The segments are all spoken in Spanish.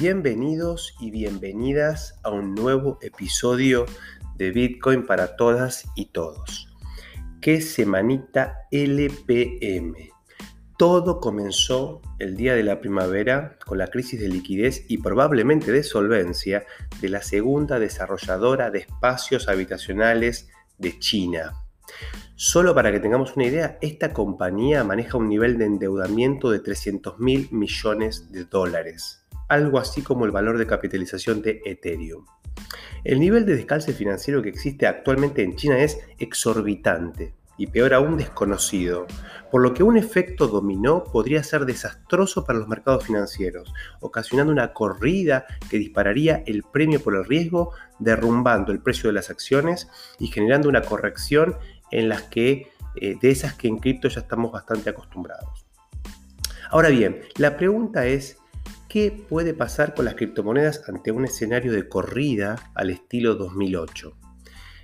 Bienvenidos y bienvenidas a un nuevo episodio de Bitcoin para todas y todos. ¿Qué semanita LPM? Todo comenzó el día de la primavera con la crisis de liquidez y probablemente de solvencia de la segunda desarrolladora de espacios habitacionales de China. Solo para que tengamos una idea, esta compañía maneja un nivel de endeudamiento de 300 mil millones de dólares algo así como el valor de capitalización de Ethereum. El nivel de descalce financiero que existe actualmente en China es exorbitante y peor aún desconocido, por lo que un efecto dominó podría ser desastroso para los mercados financieros, ocasionando una corrida que dispararía el premio por el riesgo, derrumbando el precio de las acciones y generando una corrección en las que eh, de esas que en cripto ya estamos bastante acostumbrados. Ahora bien, la pregunta es ¿Qué puede pasar con las criptomonedas ante un escenario de corrida al estilo 2008?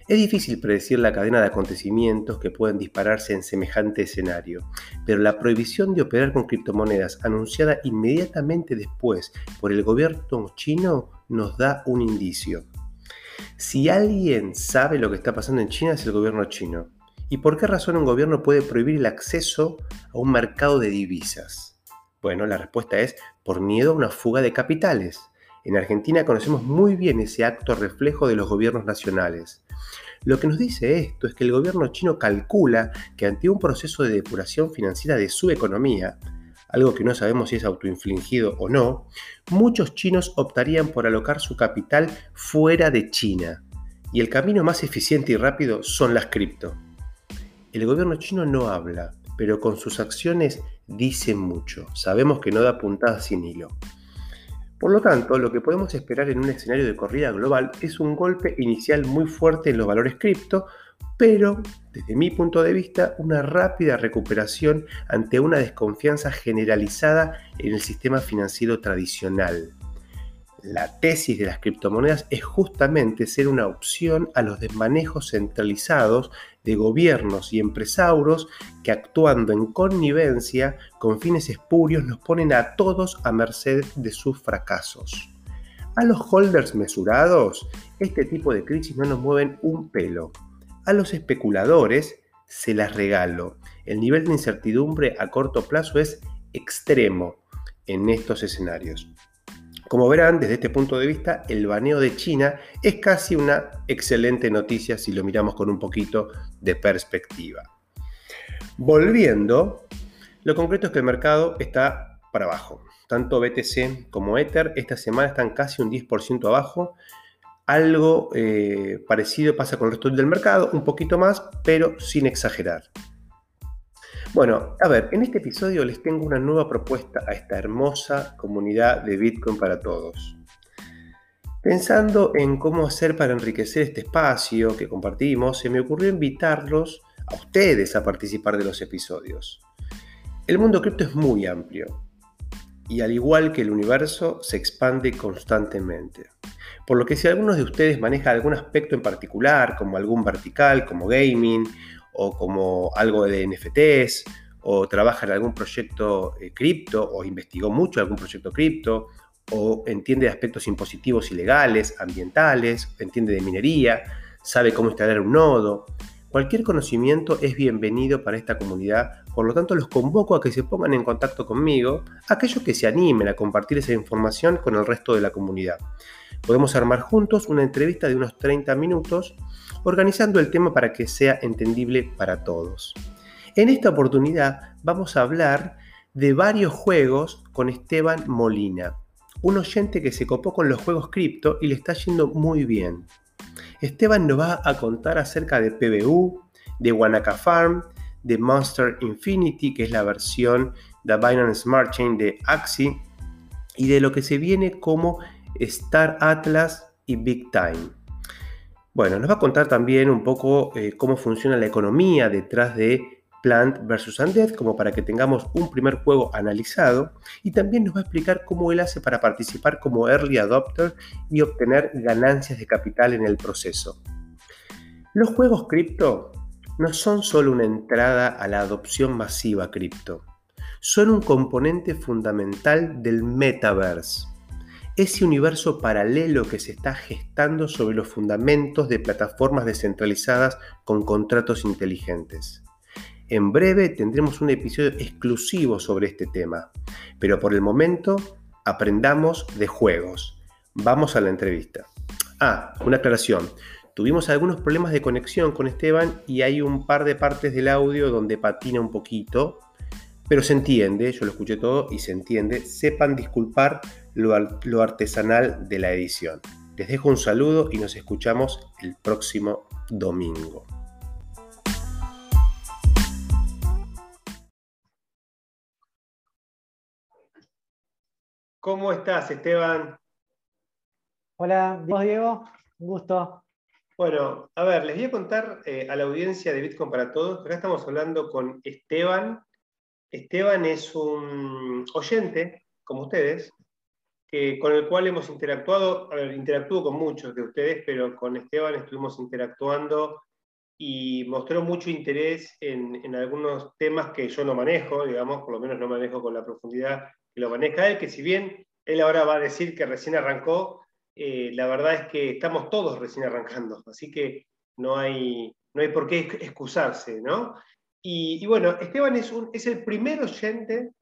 Es difícil predecir la cadena de acontecimientos que pueden dispararse en semejante escenario, pero la prohibición de operar con criptomonedas anunciada inmediatamente después por el gobierno chino nos da un indicio. Si alguien sabe lo que está pasando en China es el gobierno chino. ¿Y por qué razón un gobierno puede prohibir el acceso a un mercado de divisas? Bueno, la respuesta es por miedo a una fuga de capitales. En Argentina conocemos muy bien ese acto reflejo de los gobiernos nacionales. Lo que nos dice esto es que el gobierno chino calcula que ante un proceso de depuración financiera de su economía, algo que no sabemos si es autoinfligido o no, muchos chinos optarían por alocar su capital fuera de China. Y el camino más eficiente y rápido son las cripto. El gobierno chino no habla, pero con sus acciones dice mucho. Sabemos que no da puntadas sin hilo. Por lo tanto, lo que podemos esperar en un escenario de corrida global es un golpe inicial muy fuerte en los valores cripto, pero desde mi punto de vista una rápida recuperación ante una desconfianza generalizada en el sistema financiero tradicional. La tesis de las criptomonedas es justamente ser una opción a los desmanejos centralizados de gobiernos y empresarios que actuando en connivencia con fines espurios nos ponen a todos a merced de sus fracasos. A los holders mesurados, este tipo de crisis no nos mueven un pelo. A los especuladores se las regalo. El nivel de incertidumbre a corto plazo es extremo en estos escenarios. Como verán, desde este punto de vista, el baneo de China es casi una excelente noticia si lo miramos con un poquito de perspectiva. Volviendo, lo concreto es que el mercado está para abajo. Tanto BTC como Ether esta semana están casi un 10% abajo. Algo eh, parecido pasa con el resto del mercado, un poquito más, pero sin exagerar. Bueno, a ver, en este episodio les tengo una nueva propuesta a esta hermosa comunidad de Bitcoin para todos. Pensando en cómo hacer para enriquecer este espacio que compartimos, se me ocurrió invitarlos a ustedes a participar de los episodios. El mundo cripto es muy amplio y al igual que el universo se expande constantemente. Por lo que si algunos de ustedes maneja algún aspecto en particular, como algún vertical, como gaming o como algo de NFTs, o trabaja en algún proyecto eh, cripto, o investigó mucho algún proyecto cripto, o entiende de aspectos impositivos y legales, ambientales, entiende de minería, sabe cómo instalar un nodo. Cualquier conocimiento es bienvenido para esta comunidad, por lo tanto los convoco a que se pongan en contacto conmigo, aquellos que se animen a compartir esa información con el resto de la comunidad. Podemos armar juntos una entrevista de unos 30 minutos organizando el tema para que sea entendible para todos. En esta oportunidad vamos a hablar de varios juegos con Esteban Molina, un oyente que se copó con los juegos cripto y le está yendo muy bien. Esteban nos va a contar acerca de PBU, de Wanaka Farm, de Monster Infinity, que es la versión de Binance Smart Chain de Axie, y de lo que se viene como Star Atlas y Big Time. Bueno, nos va a contar también un poco eh, cómo funciona la economía detrás de Plant vs. Undead, como para que tengamos un primer juego analizado, y también nos va a explicar cómo él hace para participar como early adopter y obtener ganancias de capital en el proceso. Los juegos cripto no son solo una entrada a la adopción masiva cripto, son un componente fundamental del metaverse ese universo paralelo que se está gestando sobre los fundamentos de plataformas descentralizadas con contratos inteligentes. En breve tendremos un episodio exclusivo sobre este tema, pero por el momento aprendamos de juegos. Vamos a la entrevista. Ah, una aclaración. Tuvimos algunos problemas de conexión con Esteban y hay un par de partes del audio donde patina un poquito, pero se entiende, yo lo escuché todo y se entiende. Sepan disculpar lo, artesanal de la edición. Les dejo un saludo y nos escuchamos el próximo domingo. ¿Cómo estás, Esteban? Hola, Diego, un gusto. Bueno, a ver, les voy a contar eh, a la audiencia de Bitcoin para Todos. Acá estamos hablando con Esteban. Esteban es un oyente, como ustedes, con el cual hemos interactuado, a interactúo con muchos de ustedes, pero con Esteban estuvimos interactuando y mostró mucho interés en, algunos temas que yo no manejo, digamos, por lo menos no manejo con la profundidad que lo maneja él, que si bien él ahora va a decir que recién arrancó, eh, la verdad es que estamos todos recién arrancando, así que no hay, no hay por qué excusarse, ¿no? Y, bueno, Esteban es, el primer oyente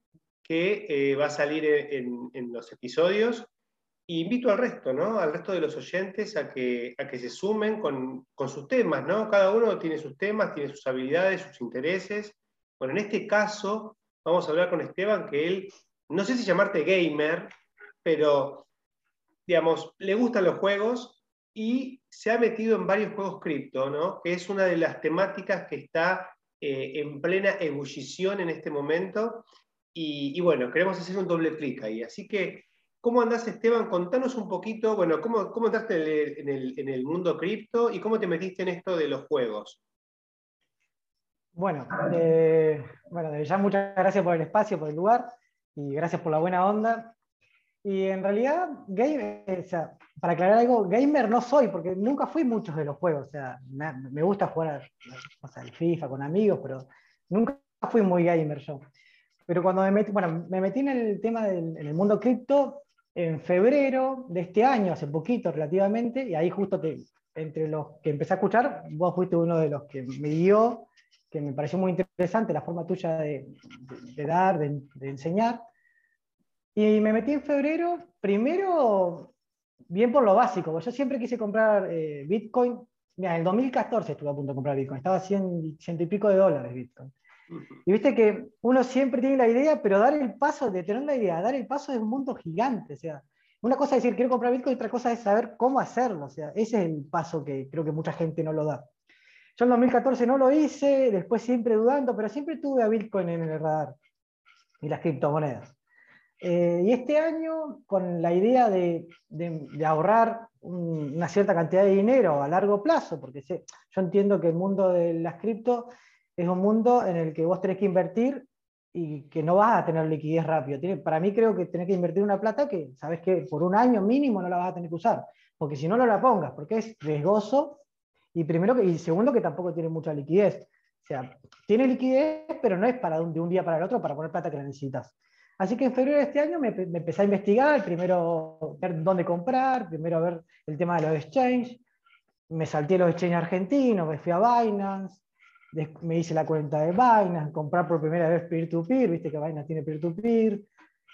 que eh, va a salir en, los episodios. Y invito al resto, ¿no? Al resto de los oyentes a que, a que se sumen con, sus temas, ¿no? Cada uno tiene sus temas, tiene sus habilidades, sus intereses. Bueno, en este caso vamos a hablar con Esteban, que él, no sé si llamarte gamer, pero, digamos, le gustan los juegos y se ha metido en varios juegos cripto, ¿no? Que es una de las temáticas que está eh, en plena ebullición en este momento y, bueno, queremos hacer un doble clic ahí. Así que, ¿cómo andás, Esteban? Contanos un poquito, bueno, ¿cómo, cómo entraste en el, en el, mundo cripto y cómo te metiste en esto de los juegos? Bueno, eh, bueno, ya muchas gracias por el espacio, por el lugar y gracias por la buena onda. Y en realidad, gamer, o sea, para aclarar algo, gamer no soy, porque nunca fui muchos de los juegos. O sea, me, gusta jugar o sea, el FIFA con amigos, pero nunca fui muy gamer yo. Pero cuando me metí, bueno, me metí en el tema del en el mundo cripto en febrero de este año, hace poquito relativamente, y ahí justo te, entre los que empecé a escuchar, vos fuiste uno de los que me dio, que me pareció muy interesante la forma tuya de, de, dar, de, de, enseñar. Y me metí en febrero, primero, bien por lo básico, yo siempre quise comprar eh, Bitcoin. Mira, en el 2014 estuve a punto de comprar Bitcoin, estaba a 100, ciento y pico de dólares Bitcoin. Y viste que uno siempre tiene la idea, pero dar el paso de tener la idea, dar el paso es un mundo gigante. O sea, una cosa es decir quiero comprar Bitcoin otra cosa es saber cómo hacerlo. O sea, ese es el paso que creo que mucha gente no lo da. Yo en 2014 no lo hice, después siempre dudando, pero siempre tuve a Bitcoin en el radar y las criptomonedas. Eh, y este año, con la idea de, ahorrar una cierta cantidad de dinero a largo plazo, porque yo entiendo que el mundo de las cripto es un mundo en el que vos tenés que invertir y que no vas a tener liquidez rápido. para mí creo que tenés que invertir una plata que sabes que por un año mínimo no la vas a tener que usar, porque si no, no la pongas, porque es riesgoso y primero que, y segundo que tampoco tiene mucha liquidez. O sea, tiene liquidez, pero no es para de un día para el otro para poner plata que la necesitas. Así que en febrero de este año me, empecé a investigar, primero ver dónde comprar, primero ver el tema de los exchanges, me salté los exchanges argentinos, me fui a Binance, me hice la cuenta de Binance, comprar por primera vez peer-to-peer, viste que Binance tiene peer-to-peer,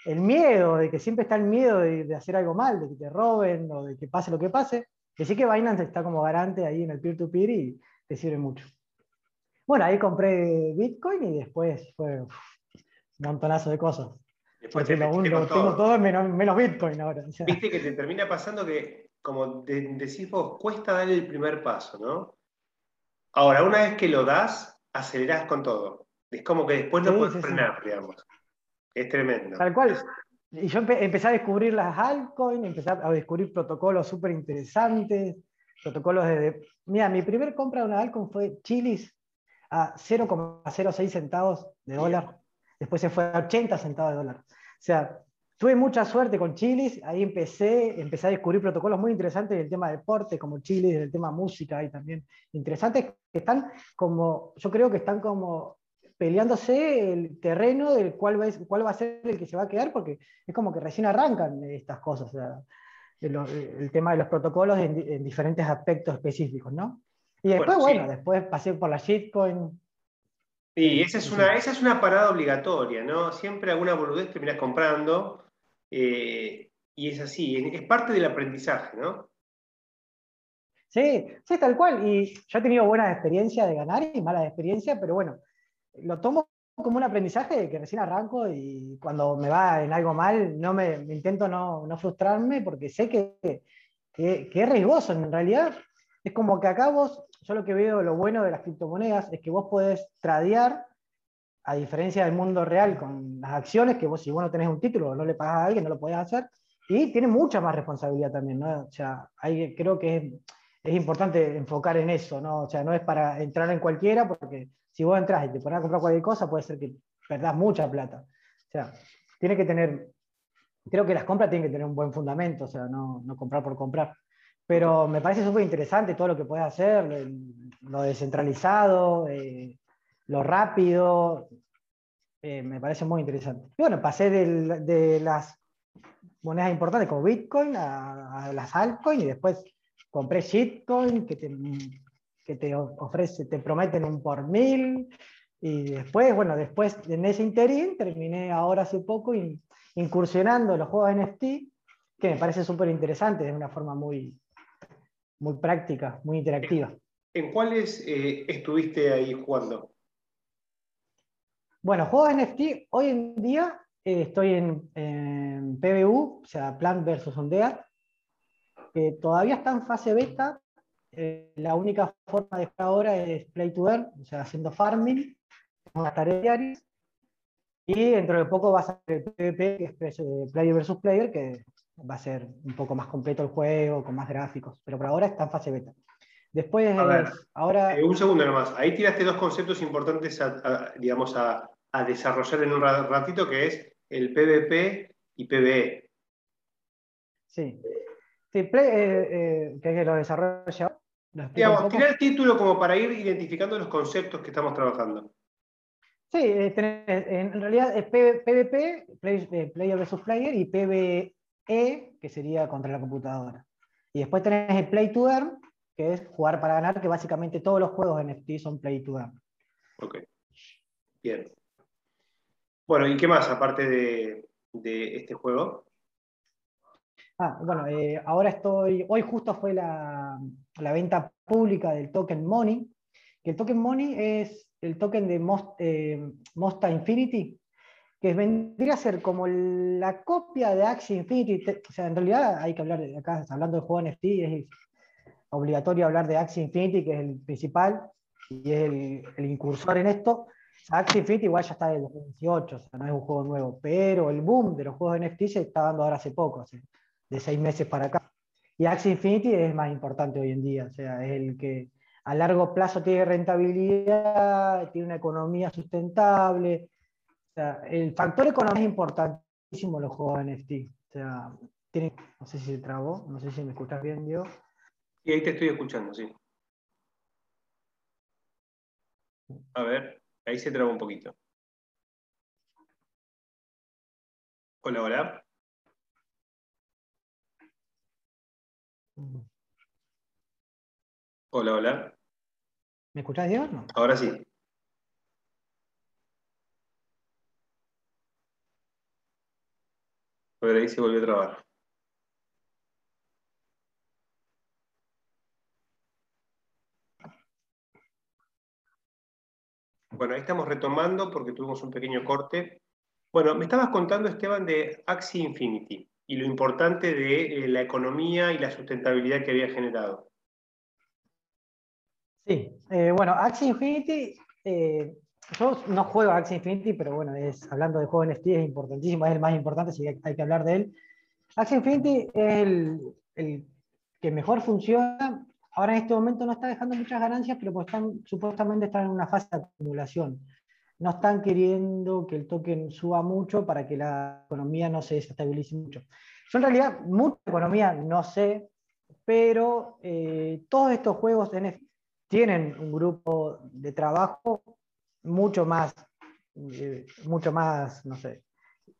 el miedo, de que siempre está el miedo de, hacer algo mal, de que te roben o de que pase lo que pase, que sí que Binance está como garante ahí en el peer-to-peer y te sirve mucho. Bueno, ahí compré Bitcoin y después fue un montonazo de cosas. Después Porque tengo todo menos, Bitcoin ahora. Viste que te termina pasando que, como decís vos, cuesta dar el primer paso, ¿no? Ahora, una vez que lo das, acelerás con todo. Es como que después no puedes frenar, digamos. Es tremendo. Tal cual. Y yo empecé a descubrir las altcoins, empecé a descubrir protocolos súper interesantes, protocolos de... Mira, mi primer compra de una altcoin fue Chilis a 0,06 centavos de dólar. Después se fue a 80 centavos de dólar. O sea, tuve mucha suerte con Chilis, ahí empecé, empecé a descubrir protocolos muy interesantes del tema deporte, como Chilis, del tema música, y también interesantes, que están como, yo creo que están como peleándose el terreno del cuál va, cuál va a ser el que se va a quedar, porque es como que recién arrancan estas cosas, el, tema de los protocolos en, diferentes aspectos específicos, ¿no? Y después, bueno, después pasé por la shitcoin. Y esa es, una, esa es una parada obligatoria, ¿no? Siempre alguna boludez terminas comprando, eh, y es así, es parte del aprendizaje, ¿no? Sí, sí, tal cual. Y yo he tenido buenas experiencias de ganar y malas experiencias, pero bueno, lo tomo como un aprendizaje de que recién arranco y cuando me va en algo mal, no me, intento no, frustrarme porque sé que, que, es riesgoso. En realidad, es como que acá vos, yo lo que veo, lo bueno de las criptomonedas es que vos podés tradear, a diferencia del mundo real, con las acciones, que vos si vos no tenés un título no le pagas a alguien, no lo podés hacer, y tiene mucha más responsabilidad también, ¿no? O sea, hay, creo que es importante enfocar en eso, ¿no? O sea, no es para entrar en cualquiera, porque si vos entras y te pones a comprar cualquier cosa, puede ser que perdás mucha plata. O sea, tiene que tener, creo que las compras tienen que tener un buen fundamento, o sea, no, comprar por comprar. Pero me parece súper interesante todo lo que puedes hacer, lo descentralizado, eh, lo rápido, eh, me parece muy interesante. Y bueno, pasé de, las monedas importantes como Bitcoin a, las altcoins y después compré shitcoin que te, que te ofrece, te prometen un por mil. Y después, bueno, después en ese interín terminé ahora hace poco incursionando los juegos NFT, que me parece súper interesante, de una forma muy, muy práctica, muy interactiva. ¿En cuáles eh, estuviste ahí jugando? Bueno, juegos NFT, hoy en día eh, estoy en, en, PBU, o sea, Plant vs. Undead, que todavía está en fase beta. Eh, la única forma de jugar ahora es play to earn, o sea, haciendo farming, unas tareas diarias. Y dentro de poco va a ser el PvP, que es eh, player versus player, que va a ser un poco más completo el juego, con más gráficos. Pero por ahora está en fase beta. Después, ahora. Eh, un segundo nomás. Ahí tiraste dos conceptos importantes a, digamos, a, a, desarrollar en un ratito, que es el PvP y PvE. Sí. Sí, eh, eh, que lo desarrolla. Digamos, tirar el título como para ir identificando los conceptos que estamos trabajando. Sí, en realidad es PvP, Player versus Player, y PvE, que sería contra la computadora. Y después tenés el Play to Earn, que es jugar para ganar, que básicamente todos los juegos NFT son Play to Earn. Ok. Bien. Bueno, ¿y qué más aparte de, de este juego? Ah, bueno, eh, ahora estoy, hoy justo fue la, venta pública del token Money, que el token Money es el token de eh, Mosta Infinity, que vendría a ser como la copia de Axie Infinity, o sea, en realidad hay que hablar, de, acá hablando de juego NFT, es obligatorio hablar de Axie Infinity, que es el principal, y es el, incursor en esto. Axie Infinity igual ya está del 2018, o sea, no es un juego nuevo, pero el boom de los juegos NFT se está dando ahora hace poco de seis meses para acá. Y Axie Infinity es más importante hoy en día, o sea, es el que a largo plazo tiene rentabilidad, tiene una economía sustentable. Sea, el factor económico es importantísimo en los juegos NFT. O sea, tiene, no sé si se trabó, no sé si me escuchas bien, Diego. Y ahí te estoy escuchando, sí. A ver, ahí se trabó un poquito. Hola, hola. Hola, hola. ¿Me escuchás, Diego? Ahora sí. Ver, ahí se volvió a trabar. Bueno, ahí estamos retomando porque tuvimos un pequeño corte. Bueno, me estabas contando, Esteban, de Axie Infinity y lo importante de eh, la economía y la sustentabilidad que había generado. Sí, eh, bueno, Axie Infinity, eh, yo no juego a Axie Infinity, pero bueno, es, hablando de juego NFT es importantísimo, es el más importante, así que hay que hablar de él. Axie Infinity es el, el, que mejor funciona. Ahora en este momento no está dejando muchas ganancias, pero pues están, supuestamente están en una fase de acumulación no están queriendo que el token suba mucho para que la economía no se desestabilice mucho. Yo en realidad mucha economía no sé, pero eh, todos estos juegos tienen un grupo de trabajo mucho más, eh, mucho más, no sé,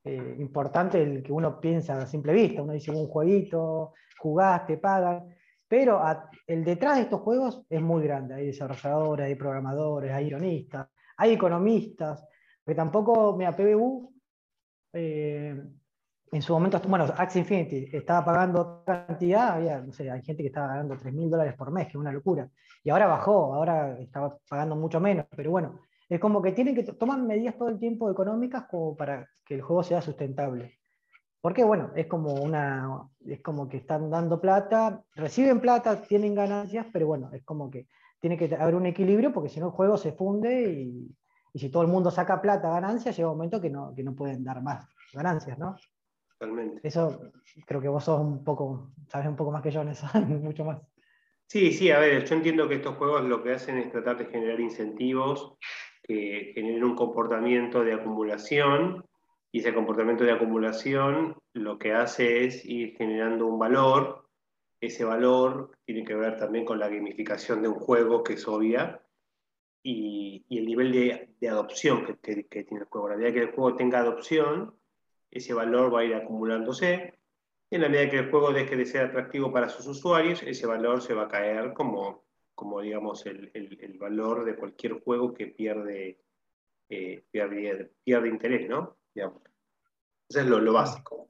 eh, importante el que uno piensa a simple vista. Uno dice un jueguito, jugaste, pagan, pero el detrás de estos juegos es muy grande. Hay desarrolladores, hay programadores, hay ironistas, hay economistas, que tampoco, mira, PBU, eh, en su momento, bueno, Axie Infinity estaba pagando cantidad, había, no sé, hay gente que estaba ganando 3 mil dólares por mes, que es una locura. Y ahora bajó, ahora estaba pagando mucho menos, pero bueno, es como que tienen que tomar medidas todo el tiempo económicas como para que el juego sea sustentable. Porque bueno, es como una es como que están dando plata, reciben plata, tienen ganancias, pero bueno, es como que tiene que haber un equilibrio porque si no el juego se funde y, si todo el mundo saca plata, ganancias, llega un momento que no, que no pueden dar más ganancias, ¿no? Totalmente. Eso creo que vos sos un poco, sabes un poco más que yo en eso, mucho más. Sí, sí, a ver, yo entiendo que estos juegos lo que hacen es tratar de generar incentivos que generen un comportamiento de acumulación y ese comportamiento de acumulación lo que hace es ir generando un valor. Ese valor tiene que ver también con la gamificación de un juego que es obvia y, el nivel de, adopción que, tiene el juego. La medida que el juego tenga adopción, ese valor va a ir acumulándose. En la medida que el juego deje de ser atractivo para sus usuarios, ese valor se va a caer como como digamos el, el, valor de cualquier juego que pierde, eh, pierde, pierde, interés, ¿no? Eso es lo, lo, básico.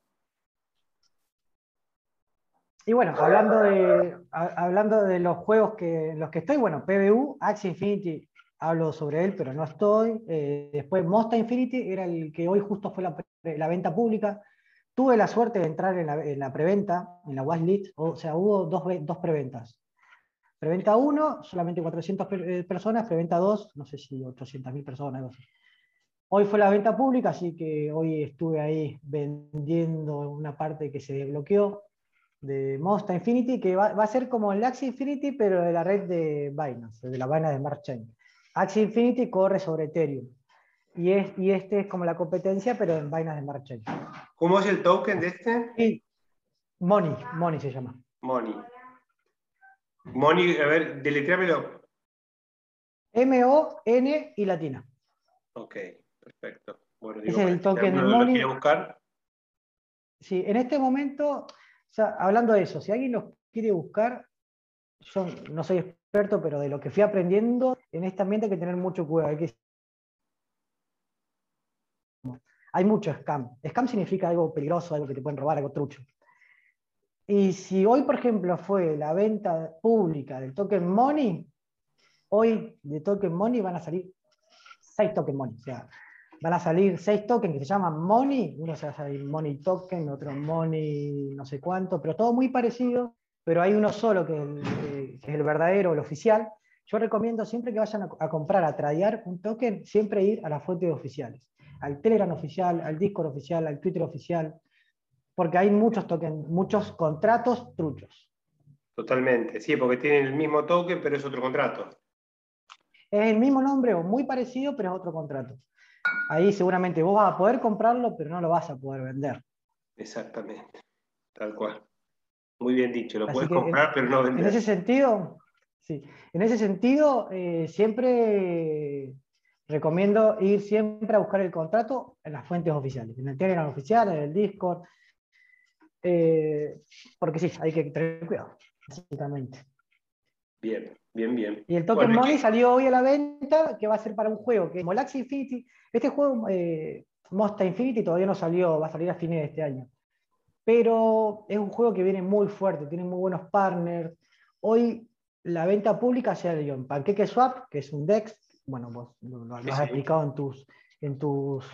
Y bueno, hablando de, hablando de los juegos que, los que estoy, bueno, PBU, Axie Infinity, hablo sobre él, pero no estoy. Eh, después Monster Infinity era el que hoy justo fue la, venta pública. Tuve la suerte de entrar en la, en la preventa, en la watchlist, o sea, hubo dos, dos preventas. Preventa 1, solamente 400 eh, personas, preventa 2, no sé si 800.000 personas, Hoy fue la venta pública, así que hoy estuve ahí vendiendo una parte que se desbloqueó de Monster Infinity, que va, a ser como el Axie Infinity, pero de la red de Binance, de la vaina de Smart Chain. Axie Infinity corre sobre Ethereum. Y, es, y este es como la competencia, pero en Binance de Smart Chain. ¿Cómo es el token de este? Sí. Money, Money se llama. Money. Moni, a ver, deletréamelo. M-O-N y latina. Ok, perfecto. Bueno, Ese es el token de Moni. Buscar? Sí, en este momento, hablando de eso, si alguien lo quiere buscar, yo no soy experto, pero de lo que fui aprendiendo, en este ambiente hay que tener mucho cuidado. Hay, que... hay mucho scam. Scam significa algo peligroso, algo que te pueden robar, algo trucho. Y si hoy, por ejemplo, fue la venta pública del token money, hoy de token money van a salir seis token money. O sea, van a salir seis tokens que se llaman money. Uno se va a salir money token, otro money no sé cuánto, pero todo muy parecido. Pero hay uno solo que es el, verdadero, el oficial. Yo recomiendo siempre que vayan a, comprar, a tradear un token, siempre ir a las fuentes oficiales. Al Telegram oficial, al Discord oficial, al Twitter oficial porque hay muchos tokens, muchos contratos truchos. Totalmente, sí, porque tienen el mismo token, pero es otro contrato. Es el mismo nombre o muy parecido, pero es otro contrato. Ahí seguramente vos vas a poder comprarlo, pero no lo vas a poder vender. Exactamente, tal cual. Muy bien dicho, lo puedes comprar, pero no vender. En ese sentido, sí, en ese sentido, eh, siempre recomiendo ir siempre a buscar el contrato en las fuentes oficiales, en el Telegram oficial, en el Discord, eh, porque sí, hay que tener cuidado, básicamente. Bien, bien, bien. Y el Token Money salió hoy a la venta, que va a ser para un juego que es Molax Infinity. Este juego, eh, Monster Infinity, todavía no salió, va a salir a fines de este año. Pero es un juego que viene muy fuerte, tiene muy buenos partners. Hoy la venta pública se dio en Pancake Swap, que es un DEX, bueno, vos lo, has explicado en tus, en tus,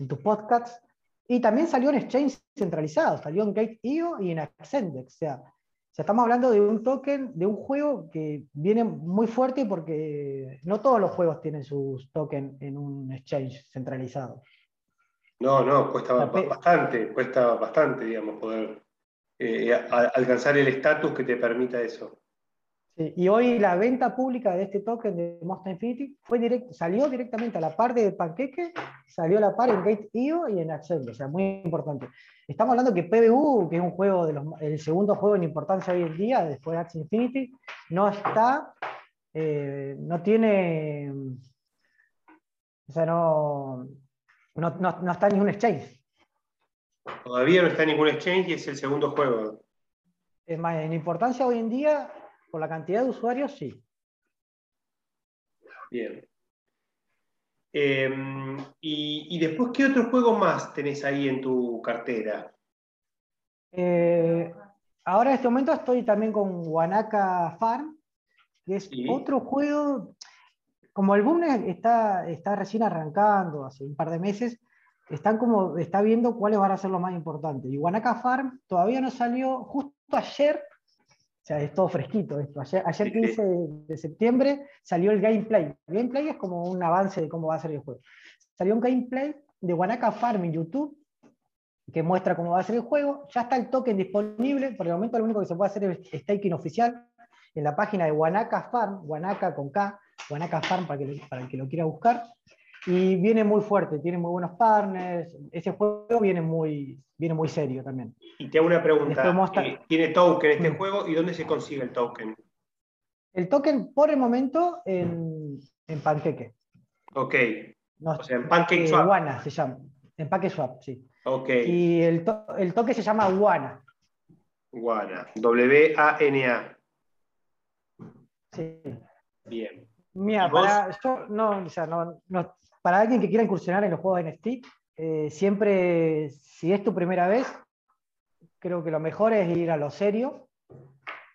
en tus podcasts. Y también salió en exchange centralizado, salió en Gate.io y en Accendex. O sea, estamos hablando de un token, de un juego que viene muy fuerte porque no todos los juegos tienen sus tokens en un exchange centralizado. No, no, cuesta bastante, cuesta bastante, digamos, poder eh, alcanzar el estatus que te permita eso y hoy la venta pública de este token de Monster Infinity fue direct, salió directamente a la par de Panqueque, salió a la par en Gate.io y en Accel, o sea, muy importante. Estamos hablando que PBU, que es un juego de los, el segundo juego en importancia hoy en día, después de Axie Infinity, no está, eh, no tiene O sea, no, no, está en ningún exchange. Todavía no está en ningún exchange y es el segundo juego. Es más, en importancia hoy en día, por la cantidad de usuarios, sí. Bien. Em, y, después, ¿qué otro juego más tenés ahí en tu cartera? Eh, ahora en este momento estoy también con Wanaka Farm, que es otro juego, como el boom está, está recién arrancando, hace un par de meses, están como, está viendo cuáles van a ser los más importantes. Y Wanaka Farm todavía no salió, justo ayer, o sea, es todo fresquito esto, ayer, ayer 15 de, septiembre salió el gameplay. El gameplay es como un avance de cómo va a ser el juego. Salió un gameplay de Wanaka Farm en YouTube que muestra cómo va a ser el juego. Ya está el token disponible, por el momento lo único que se puede hacer es staking oficial en la página de Wanaka Farm, Wanaka con K, Wanaka Farm para, que, para el que lo quiera buscar. Y viene muy fuerte, tiene muy buenos partners. Ese juego viene muy, viene muy serio también. Y te hago una pregunta. Eh, ¿Tiene token este mm. juego y dónde se consigue el token? El token por el momento en, en Panqueque. Ok. o sea, en Pancake Swap. Wana se llama. En Pancake Swap, sí. Ok. Y el, el token se llama Wana. Wana. W-A-N-A. Sí. Bien. Mira, para, para alguien que quiera incursionar en los juegos de NFT, eh, siempre, si es tu primera vez, creo que lo mejor es ir a lo serio,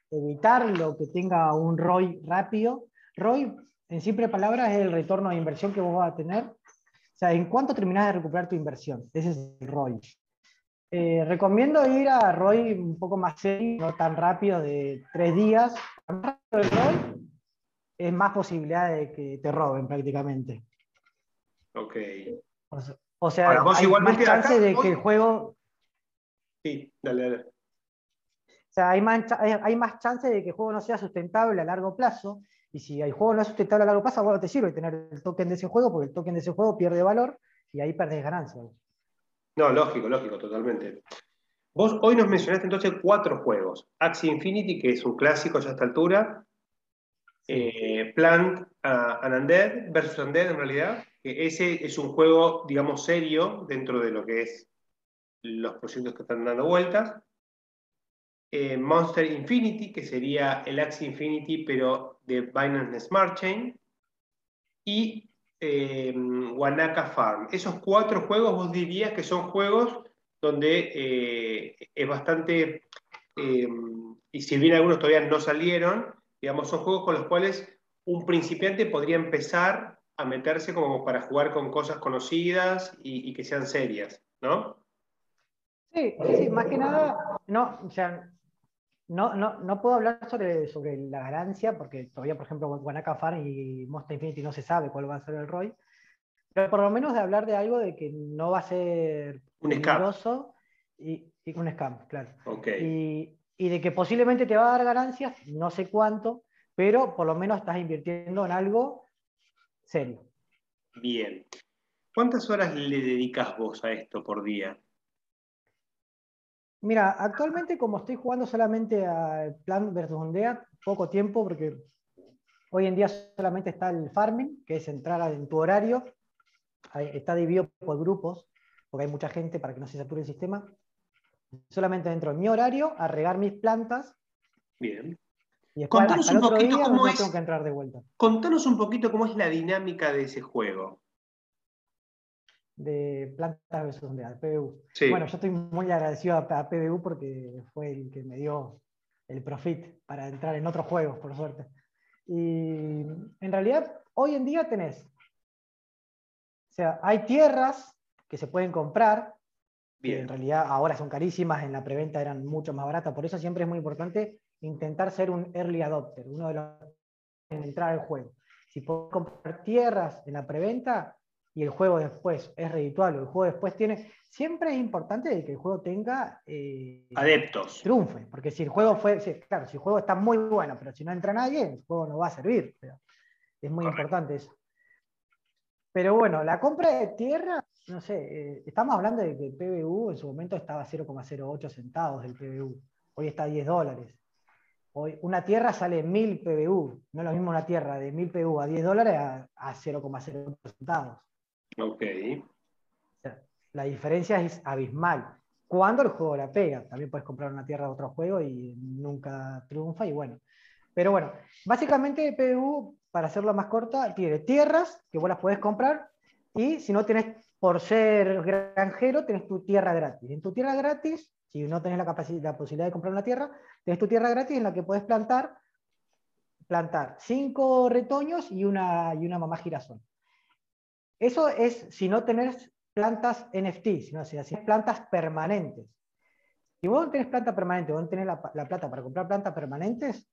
evitar lo que tenga un ROI rápido. ROI, en simple palabras, es el retorno de inversión que vos vas a tener. O sea, ¿en cuánto terminás de recuperar tu inversión? Ese es el ROI. Eh, recomiendo ir a ROI un poco más serio, no tan rápido, de tres días. El ROI es más posibilidad de que te roben prácticamente. Ok. O sea, hay más chance de que el juego... Sí, dale, dale. O sea, hay más, hay más chance de que el juego no sea sustentable a largo plazo. Y si el juego no es sustentable a largo plazo, bueno, te sirve tener el token de ese juego, porque el token de ese juego pierde valor y ahí perdés ganancias. No, lógico, lógico, totalmente. Vos hoy nos mencionaste entonces cuatro juegos. Axie Infinity, que es un clásico ya a esta altura. Eh, Plant uh, Undead versus Undead en realidad. Ese es un juego, digamos, serio dentro de lo que es los proyectos que están dando vueltas. Eh, Monster Infinity, que sería el Axie Infinity, pero de Binance Smart Chain. Y eh, Wanaka Farm. Esos cuatro juegos vos dirías que son juegos donde eh, es bastante, y si bien algunos todavía no salieron, Digamos, son juegos con los cuales un principiante podría empezar a meterse como para jugar con cosas conocidas y, que sean serias, ¿no? Sí, sí, más que nada, no, o sea, no, no, no, puedo hablar sobre, sobre la ganancia, porque todavía, por ejemplo, Wanaka Farm y Monster Infinity no se sabe cuál va a ser el ROI, pero por lo menos de hablar de algo de que no va a ser un scam. Y, y, un scam, claro. Okay. Y, y de que posiblemente te va a dar ganancias, no sé cuánto, pero por lo menos estás invirtiendo en algo serio. Bien. ¿Cuántas horas le dedicas vos a esto por día? Mira, actualmente como estoy jugando solamente al Plan versus Ondea, poco tiempo porque hoy en día solamente está el farming, que es entrar en tu horario, está dividido por grupos, porque hay mucha gente para que no se sature el sistema solamente dentro de mi horario a regar mis plantas. Bien. Y contanos un poquito cómo es. Tengo que entrar de vuelta. Contanos un poquito cómo es la dinámica de ese juego. De plantas versus de PBU. Bueno, yo estoy muy agradecido a, PBU porque fue el que me dio el profit para entrar en otros juegos, por suerte. Y en realidad, hoy en día tenés. O sea, hay tierras que se pueden comprar en realidad ahora son carísimas, en la preventa eran mucho más baratas, por eso siempre es muy importante intentar ser un early adopter, uno de los en entrar al juego. Si puedes comprar tierras en la preventa y el juego después es redituable, el juego después tiene, siempre es importante que el juego tenga eh, adeptos. Triunfe, porque si el juego fue, claro, si el juego está muy bueno, pero si no entra nadie, el juego no va a servir. es muy importante eso. Pero bueno, la compra de tierra no sé, eh, estamos hablando de que el PBU en su momento estaba a 0,08 centavos del PBU, hoy está a 10 dólares. Hoy una tierra sale 1000 PBU, no es lo mismo una tierra de 1000 PBU a 10 dólares a, 0,08 centavos. Ok. la diferencia es abismal. Cuando el juego la pega, también puedes comprar una tierra de otro juego y nunca triunfa y bueno. Pero bueno, básicamente PBU, para hacerlo más corta, tiene tierras que vos las podés comprar y si no tenés, por ser granjero, tenés tu tierra gratis. En tu tierra gratis, si no tenés la, capacidad, la posibilidad de comprar una tierra, tenés tu tierra gratis en la que podés plantar, plantar cinco retoños y una, y una mamá girasol. Eso es si no tenés plantas NFT, sino si es plantas permanentes. Si vos no tenés planta permanente, vos no tenés la, la plata para comprar plantas permanentes,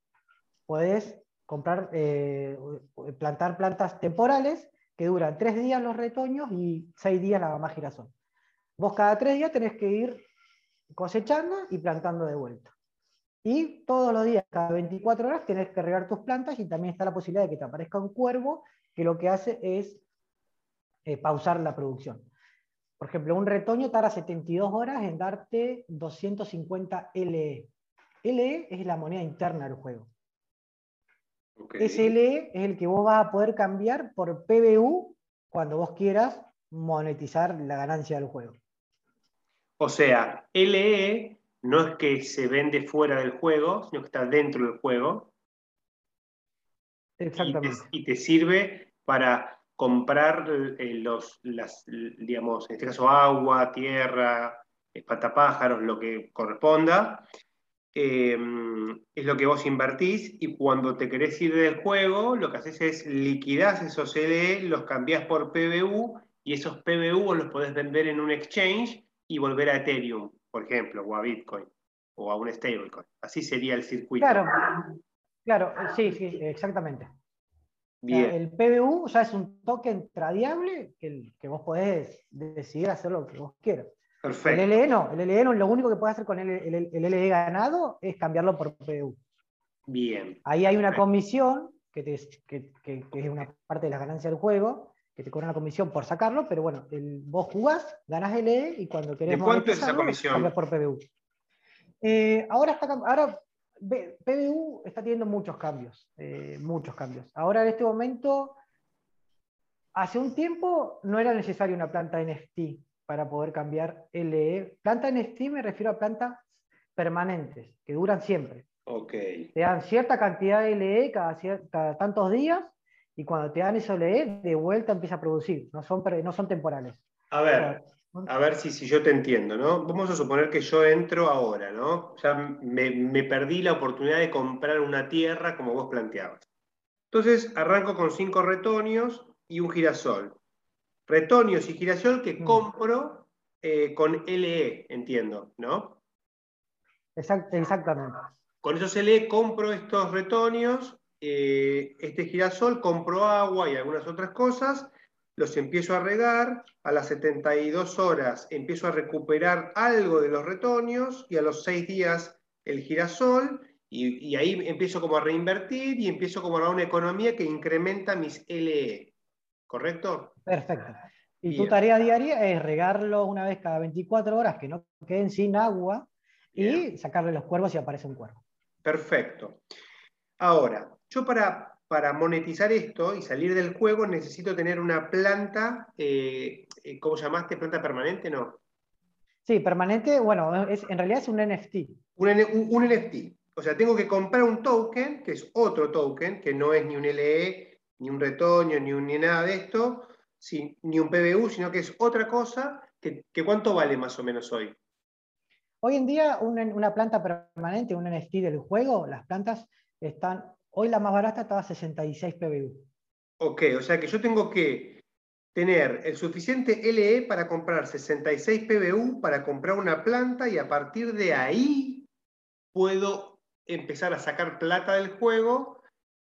podés comprar, eh, plantar plantas temporales que duran tres días los retoños y seis días la mamá girasol. Vos cada tres días tenés que ir cosechando y plantando de vuelta. Y todos los días, cada 24 horas, tenés que regar tus plantas y también está la posibilidad de que te aparezca un cuervo que lo que hace es eh, pausar la producción. Por ejemplo, un retoño tarda 72 horas en darte 250 LE. LE es la moneda interna del juego. Ese LE es el que vos vas a poder cambiar por PBU cuando vos quieras monetizar la ganancia del juego. O sea, LE no es que se vende fuera del juego, sino que está dentro del juego. Exactamente. Y te, sirve para comprar eh, los, las, digamos, en este caso agua, tierra, espantapájaros, lo que corresponda, Em, es lo que vos invertís y cuando te querés ir del juego, lo que haces es liquidás esos CDE, los cambiás por PBU y esos PBU los podés vender en un exchange y volver a Ethereum, por ejemplo, o a Bitcoin o a un stablecoin. Así sería el circuito. Claro, claro, sí, sí, exactamente. Bien. el PBU ya es un token tradiable que, que vos podés decidir hacer lo que vos quieras. Perfecto. El LE no, el LE no, lo único que puede hacer con el, el, LE ganado es cambiarlo por PBU. Bien. Ahí hay una comisión, que, que, que, es una parte de las ganancias del juego, que te cobra una comisión por sacarlo, pero bueno, el, vos jugás, ganás LE y cuando querés. ¿De cuánto es esa comisión? por PBU. Eh, ahora, está, ahora PBU está teniendo muchos cambios, eh, muchos cambios. Ahora en este momento, hace un tiempo no era necesario una planta NFT para poder cambiar LE. Planta NFT me refiero a plantas permanentes, que duran siempre. Ok. Te dan cierta cantidad de LE cada, tantos días y cuando te dan eso LE, de vuelta empieza a producir, no son, no son temporales. A ver, a ver si, si yo te entiendo, ¿no? Vamos a suponer que yo entro ahora, ¿no? Ya me, me perdí la oportunidad de comprar una tierra como vos planteabas. Entonces arranco con cinco retoños y un girasol retoños y girasol que mm. compro eh, con LE, entiendo, ¿no? exactamente. Con esos LE compro estos retoños, eh, este girasol, compro agua y algunas otras cosas, los empiezo a regar, a las 72 horas empiezo a recuperar algo de los retoños y a los 6 días el girasol y, y, ahí empiezo como a reinvertir y empiezo como a una economía que incrementa mis LE. ¿correcto? Perfecto. Y tu tarea diaria es regarlo una vez cada 24 horas, que no queden sin agua, y sacarle los cuervos si aparece un cuervo. Perfecto. Ahora, yo para, para monetizar esto y salir del juego necesito tener una planta, eh, eh, ¿cómo llamaste? ¿Planta permanente? No. Sí, permanente, bueno, es, en realidad es un NFT. Un, un, NFT. O sea, tengo que comprar un token, que es otro token, que no es ni un LE, ni un retoño, ni, un, ni nada de esto, ni un PBU, sino que es otra cosa que, cuánto vale más o menos hoy. Hoy en día una, planta permanente, un NFT del juego, las plantas están, hoy la más barata está a 66 PBU. Ok, o sea que yo tengo que tener el suficiente LE para comprar 66 PBU para comprar una planta y a partir de ahí puedo empezar a sacar plata del juego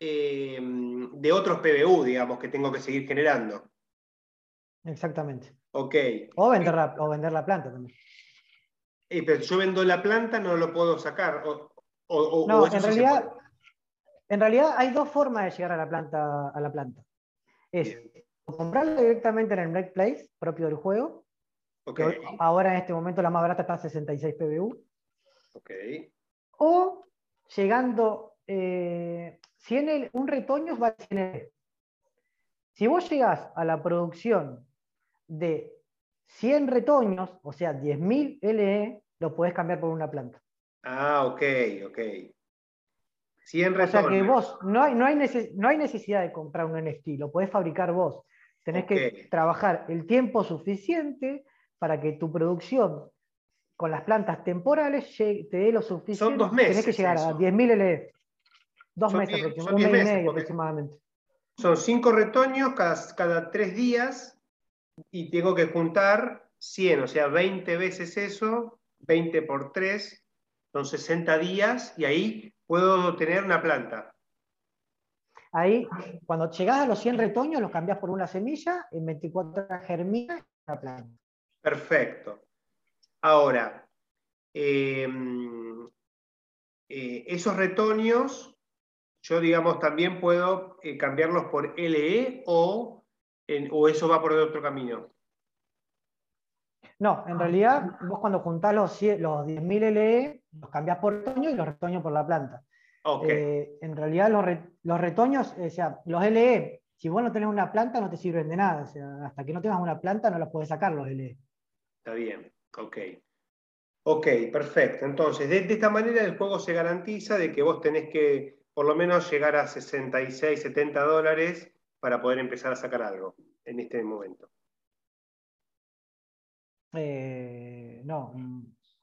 Em, de otros PBU, digamos, que tengo que seguir generando. Exactamente. Ok. O vender la, o vender la planta también. Eh, pero yo vendo la planta, no lo puedo sacar. no, en, realidad, en realidad hay dos formas de llegar a la planta. A la planta. Es comprarla directamente en el marketplace propio del juego. Okay. ahora en este momento la más barata está a 66 PBU. Ok. O llegando eh, si en un retoño va a tener. Si vos llegas a la producción de 100 retoños, o sea, 10.000 LE, lo puedes cambiar por una planta. Ah, ok, ok. 100 retoños. O sea que vos, no hay, no hay, no hay necesidad de comprar un NFT, lo podés fabricar vos. Tenés que trabajar el tiempo suficiente para que tu producción con las plantas temporales te dé lo suficiente. Son dos meses. Tenés que llegar a 10.000 LE. Dos meses, un mes y medio aproximadamente. Son cinco retoños cada, cada tres días y tengo que juntar 100, o sea, 20 veces eso, 20 por 3, son 60 días y ahí puedo tener una planta. Ahí, cuando llegas a los 100 retoños, los cambias por una semilla, en 24 horas germina la planta. Perfecto. Ahora, em, eh, esos retoños, yo digamos también puedo eh, cambiarlos por LE o ¿O eso va por otro camino? No, en realidad vos cuando juntás los, los 10.000 LE, los cambiás por retoño y los retoños por la planta. Eh, en realidad los, retoños, o sea, los LE, si vos no tenés una planta no te sirven de nada. O sea, hasta que no tengas una planta no los podés sacar los LE. Está bien, ok. Ok, perfecto. Entonces, de, de, esta manera el juego se garantiza de que vos tenés que por lo menos llegar a 66, 70 dólares para poder empezar a sacar algo en este momento? Eh, no,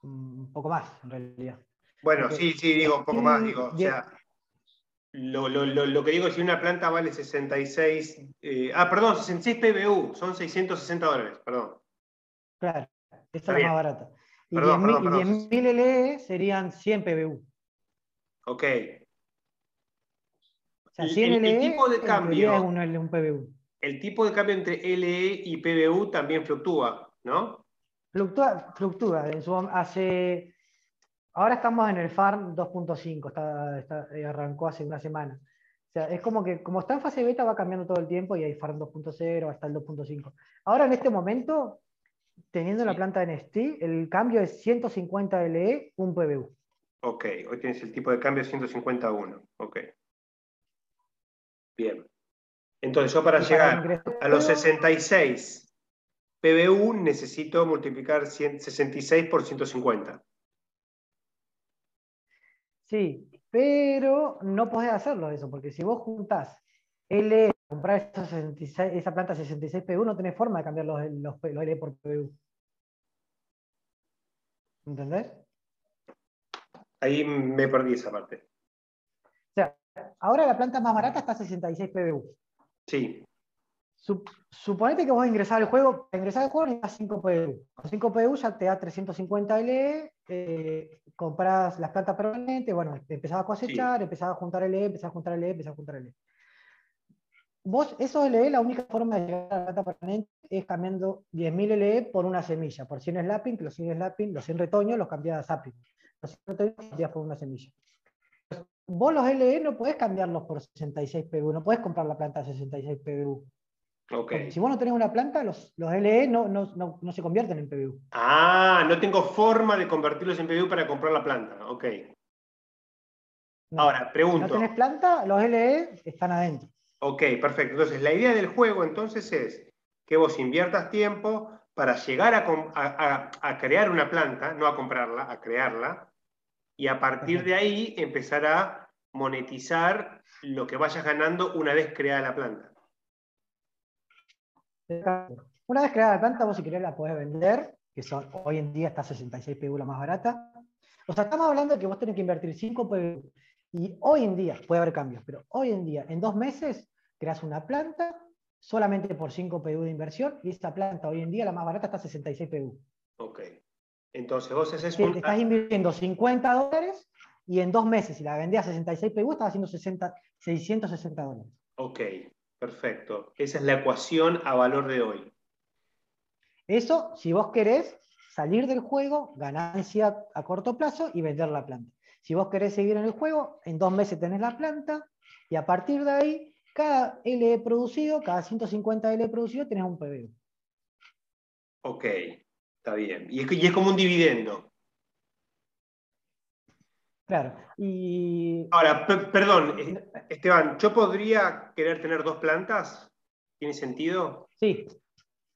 un, poco más en realidad. Bueno, sí, sí, digo un poco más, digo, o sea, lo, que digo es si una planta vale 66, eh, ah, perdón, 66 PBU, son 660 dólares, perdón. Claro, esta es la más barata. Y 10.000 LE serían 100 PBU. Ok, el, tipo de cambio. un, PBU. El tipo de cambio entre LE y PBU también fluctúa, ¿no? Fluctúa, fluctúa. hace, ahora estamos en el FARM 2.5, eh, arrancó hace una semana. O sea, es como que como está en fase beta va cambiando todo el tiempo y hay FARM 2.0 hasta el 2.5. Ahora en este momento, teniendo la planta en ST, el cambio es 150 LE, un PBU. Ok, hoy tienes el tipo de cambio 151. Ok. Bien. Entonces yo para llegar a los 66 PBU necesito multiplicar 66 por 150. Sí, pero no podés hacerlo eso, porque si vos juntás L, comprar esa planta 66 PBU, no tenés forma de cambiar los, los, L por PBU. ¿Entendés? Ahí me perdí esa parte. Ahora la planta más barata está a 66 PBU. Sí. Suponete que vos ingresar al juego, para ingresar al juego necesitas 5 PBU. Con 5 PBU ya te da 350 LE, eh, compras las plantas permanentes, bueno, empezás a cosechar, empezás a juntar LE, empezás a juntar LE, empezás a juntar LE. Vos, esos LE, la única forma de llegar a la planta permanente es cambiando 10.000 LE por una semilla, por 100 slapping, los 100 slapping, los 100 retoños los cambias a zapping. Los 100 retoños los cambias por una semilla vos los LE no podés cambiarlos por 66 PBU, no podés comprar la planta a 66 PBU. Okay. Si vos no tenés una planta, los, los LE no, no, no, se convierten en PBU. Ah, no tengo forma de convertirlos en PBU para comprar la planta. Ok. Ahora, pregunto. Si no tenés planta, los LE están adentro. Ok, perfecto. Entonces, la idea del juego entonces es que vos inviertas tiempo para llegar a, a crear una planta, no a comprarla, a crearla, y a partir de ahí empezar a monetizar lo que vayas ganando una vez creada la planta. Una vez creada la planta, vos si querés la podés vender, que son, hoy en día está 66 PU la más barata. O sea, estamos hablando de que vos tenés que invertir 5 PU. Y hoy en día, puede haber cambios, pero hoy en día, en dos meses, creas una planta solamente por 5 PU de inversión y esta planta hoy en día, la más barata, está 66 PU. Ok. Entonces vos haces un... Estás invirtiendo 50 dólares y en dos meses, si la vendías a 66 PU, estás haciendo 60, 660 dólares. Ok, perfecto. Esa es la ecuación a valor de hoy. Eso, si vos querés salir del juego, ganancia a corto plazo y vender la planta. Si vos querés seguir en el juego, en dos meses tenés la planta y a partir de ahí, cada LE producido, cada 150 LE producido, tenés un PBU. Ok, Está bien. Y es, como un dividendo. Claro. Y... Ahora, perdón, eh, Esteban, ¿yo podría querer tener dos plantas? ¿Tiene sentido? Sí.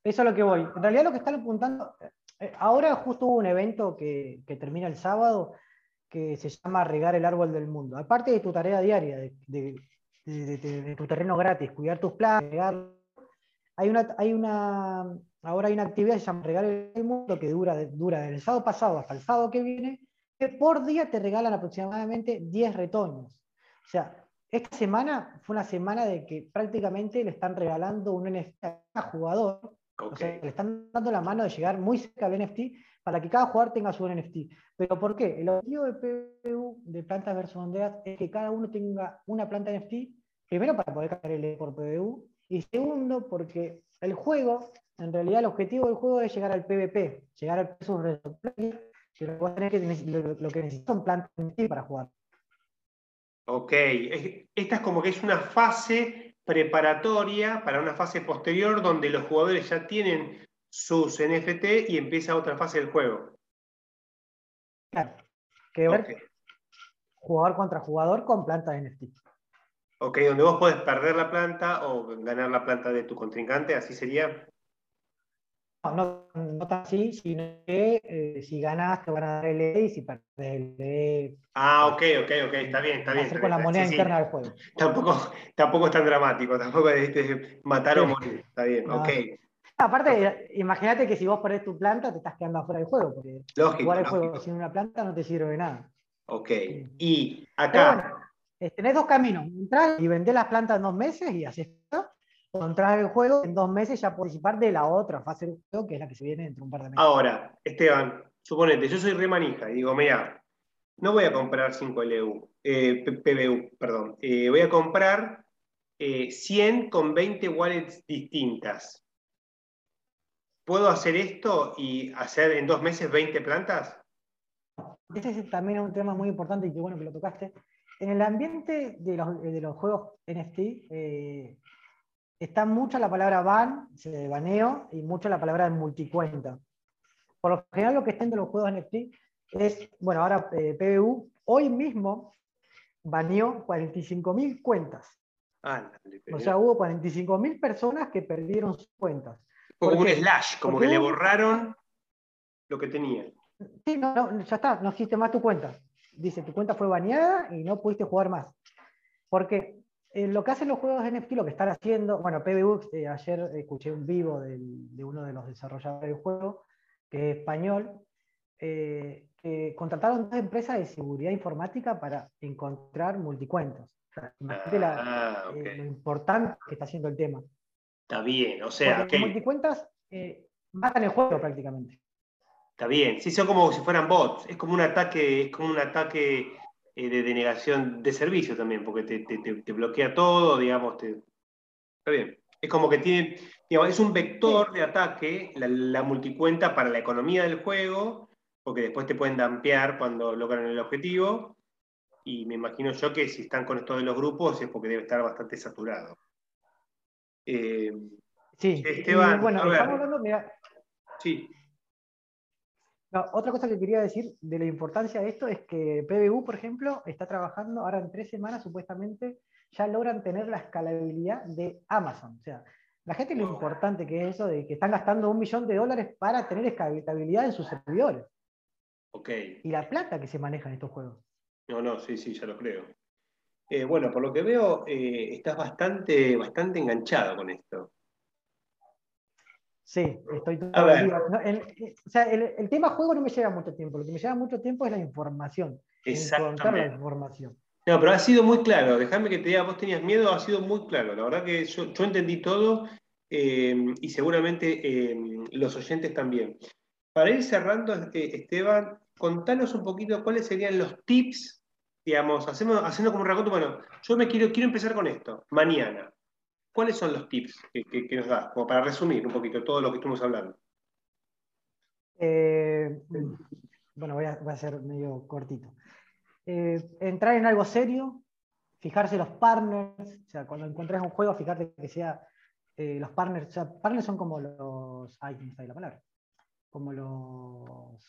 Eso es lo que voy. En realidad lo que están apuntando, eh, ahora justo hubo un evento que, termina el sábado que se llama Regar el Árbol del Mundo. Aparte de tu tarea diaria, de, tu terreno gratis, cuidar tus plantas, regar, hay una, hay una, ahora hay una actividad que se llama Regar el Mundo que dura, dura del sábado pasado hasta el sábado que viene, que por día te regalan aproximadamente 10 retoños. O sea, esta semana fue una semana de que prácticamente le están regalando un NFT a cada jugador le están dando la mano de llegar muy cerca del NFT para que cada jugador tenga su NFT. ¿Pero por qué? El objetivo de PBU, de Plantas versus Ondeas, es que cada uno tenga una planta NFT, primero para poder cargar el por PBU, y segundo porque el juego, en realidad el objetivo del juego es llegar al PvP, llegar al peso pero lo, que lo que necesitan son plantas NFT para jugar. Ok, esta es como que es una fase preparatoria para una fase posterior donde los jugadores ya tienen sus NFT y empieza otra fase del juego. Claro. Que ver jugador contra jugador con planta de NFT. Ok, donde vos podés perder la planta o ganar la planta de tu contrincante, así sería. No, no, tan así, sino que eh, si ganas te van a dar LE y si perdes LE. Ah, ok, ok, ok, está bien, está bien. con la moneda interna del juego. Tampoco, tampoco es tan dramático, tampoco es matar o morir, está bien, ok. Aparte, imagínate que si vos perdés tu planta, te estás quedando afuera del juego, porque jugar el juego sin una planta no te sirve de nada. Ok, y acá. tenés dos caminos, entrar y vender las plantas en dos meses y así está entrar el juego, en dos meses ya participar de la otra fase del juego, que es la que se viene dentro de un par de meses. Ahora, Esteban, suponete, yo soy remanija y digo, mira, no voy a comprar 5 LU, eh, PBU, perdón, eh, voy a comprar 100 eh, con 20 wallets distintas. ¿Puedo hacer esto y hacer en dos meses 20 plantas? Ese es también un tema muy importante y qué bueno que lo tocaste. En el ambiente de los, de los juegos NFT, está mucho la palabra ban, se baneo, y mucho la palabra multicuenta. Por lo general, lo que está en los juegos NFT es, bueno, ahora eh, PBU, hoy mismo baneó 45.000 cuentas. o sea, hubo 45.000 personas que perdieron sus cuentas. Como un slash, como que le borraron lo que tenían. Sí, no, no, ya está, no existe más tu cuenta. Dice, tu cuenta fue baneada y no pudiste jugar más. Porque eh, lo que hacen los juegos de NFT, lo que están haciendo, bueno, PBU, eh, ayer escuché un vivo de uno de los desarrolladores del juego, que es español, eh, que contrataron dos empresas de seguridad informática para encontrar multicuentos. imagínate ah, lo importante que está haciendo el tema. Está bien, o sea. Porque multicuentas matan el juego prácticamente. Está bien, sí, son como si fueran bots. Es como un ataque, es como un ataque eh, de denegación de servicio también, porque te, bloquea todo, digamos, está bien. Es como que tiene, digamos, es un vector de ataque, la, multicuenta para la economía del juego, porque después te pueden dampear cuando logran el objetivo, y me imagino yo que si están con esto de los grupos es porque debe estar bastante saturado. Eh, sí, Esteban, bueno, estamos hablando, mira, sí otra cosa que quería decir de la importancia de esto es que PBU, por ejemplo, está trabajando ahora en tres semanas, supuestamente, ya logran tener la escalabilidad de Amazon. O sea, la gente lo importante que es eso de que están gastando un millón de dólares para tener escalabilidad en sus servidores. Ok. Y la plata que se maneja en estos juegos. No, no, sí, sí, ya lo creo. Eh, bueno, por lo que veo, eh, estás bastante, bastante enganchado con esto. Sí, estoy todo el, o sea, el, tema juego no me lleva mucho tiempo. Lo que me lleva mucho tiempo es la información. Encontrar la información. No, pero ha sido muy claro. Déjame que te diga, vos tenías miedo, ha sido muy claro. La verdad que yo, entendí todo eh, y seguramente eh, los oyentes también. Para ir cerrando, este, Esteban, contanos un poquito cuáles serían los tips, digamos, hacemos, haciendo como un raconto, bueno, yo me quiero, quiero empezar con esto, mañana. ¿Cuáles son los tips que, nos das? Como para resumir un poquito todo lo que estuvimos hablando. Eh, bueno, voy a, ser medio cortito. Eh, entrar en algo serio, fijarse los partners, o sea, cuando encuentres un juego, fijarte que sea eh, los partners, o sea, partners son como los, ay, ¿cómo está ahí la palabra? Como los,